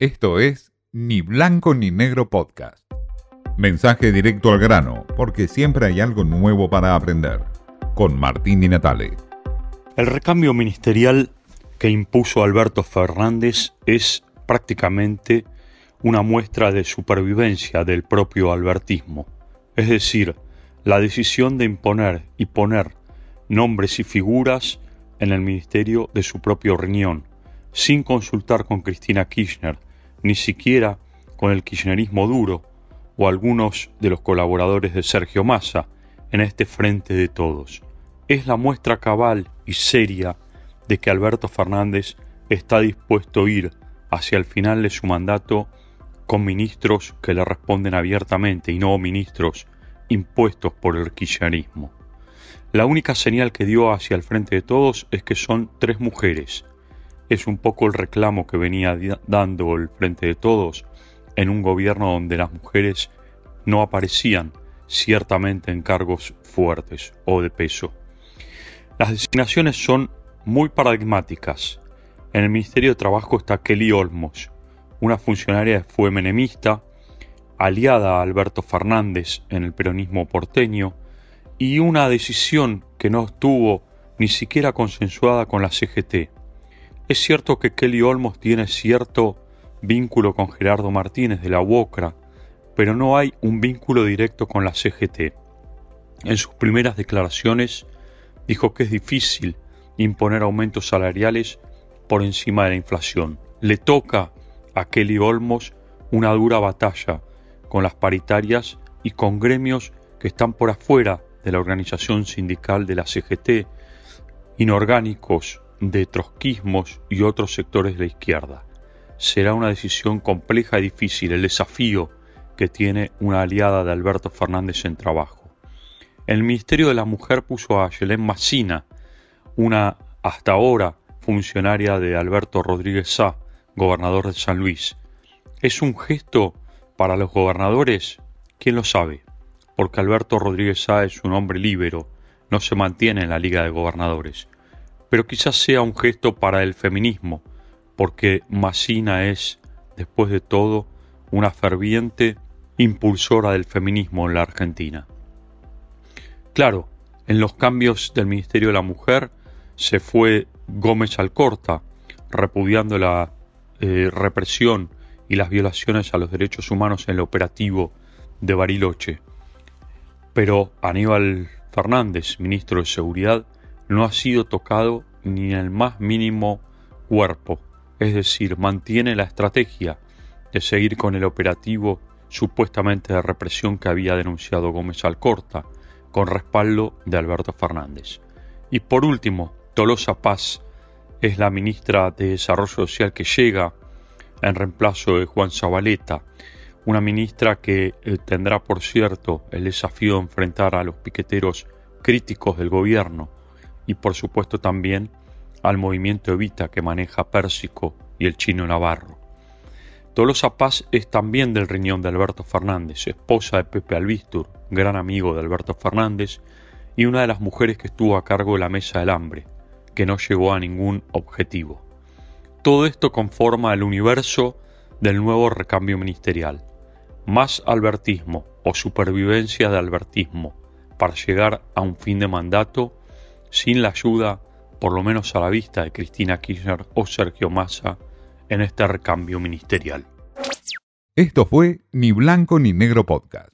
Esto es Ni Blanco ni Negro Podcast. Mensaje directo al grano, porque siempre hay algo nuevo para aprender. Con Martín Di Natale. El recambio ministerial que impuso Alberto Fernández es prácticamente una muestra de supervivencia del propio albertismo, es decir, la decisión de imponer y poner nombres y figuras en el ministerio de su propio riñón, sin consultar con Cristina Kirchner, ni siquiera con el kirchnerismo duro o algunos de los colaboradores de Sergio Massa en este frente de todos. Es la muestra cabal y seria de que Alberto Fernández está dispuesto a ir hacia el final de su mandato con ministros que le responden abiertamente y no ministros impuestos por el kirchnerismo. La única señal que dio hacia el frente de todos es que son tres mujeres. Es un poco el reclamo que venía dando el frente de todos en un gobierno donde las mujeres no aparecían ciertamente en cargos fuertes o de peso. Las designaciones son muy paradigmáticas. En el Ministerio de Trabajo está Kelly Olmos, una funcionaria que fue menemista, aliada a Alberto Fernández en el peronismo porteño, y una decisión que no estuvo ni siquiera consensuada con la CGT. Es cierto que Kelly Olmos tiene cierto vínculo con Gerardo Martínez de la UOCRA, pero no hay un vínculo directo con la CGT. En sus primeras declaraciones dijo que es difícil imponer aumentos salariales por encima de la inflación. Le toca a Kelly Olmos una dura batalla con las paritarias y con gremios que están por afuera de la organización sindical de la CGT, inorgánicos de trotskismos y otros sectores de la izquierda. Será una decisión compleja y difícil el desafío que tiene una aliada de Alberto Fernández en trabajo. El Ministerio de la Mujer puso a Yelén Massina, una hasta ahora funcionaria de Alberto Rodríguez Sá, gobernador de San Luis. ¿Es un gesto para los gobernadores? ¿Quién lo sabe? Porque Alberto Rodríguez Sá es un hombre líbero, no se mantiene en la Liga de Gobernadores. Pero quizás sea un gesto para el feminismo, porque Massina es, después de todo, una ferviente impulsora del feminismo en la Argentina. Claro, en los cambios del Ministerio de la Mujer se fue Gómez Alcorta, repudiando la eh, represión y las violaciones a los derechos humanos en el operativo de Bariloche. Pero Aníbal Fernández, ministro de Seguridad, no ha sido tocado ni en el más mínimo cuerpo, es decir, mantiene la estrategia de seguir con el operativo supuestamente de represión que había denunciado Gómez Alcorta, con respaldo de Alberto Fernández. Y por último, Tolosa Paz es la ministra de Desarrollo Social que llega en reemplazo de Juan Zabaleta, una ministra que eh, tendrá, por cierto, el desafío de enfrentar a los piqueteros críticos del gobierno y, por supuesto, también al movimiento Evita que maneja Pérsico y el chino Navarro. Tolosa Paz es también del riñón de Alberto Fernández, esposa de Pepe Albistur, gran amigo de Alberto Fernández, y una de las mujeres que estuvo a cargo de la Mesa del Hambre, que no llegó a ningún objetivo. Todo esto conforma el universo del nuevo recambio ministerial. Más albertismo o supervivencia de albertismo para llegar a un fin de mandato sin la ayuda, por lo menos a la vista, de Cristina Kirchner o Sergio Massa en este recambio ministerial. Esto fue Ni Blanco ni Negro Podcast.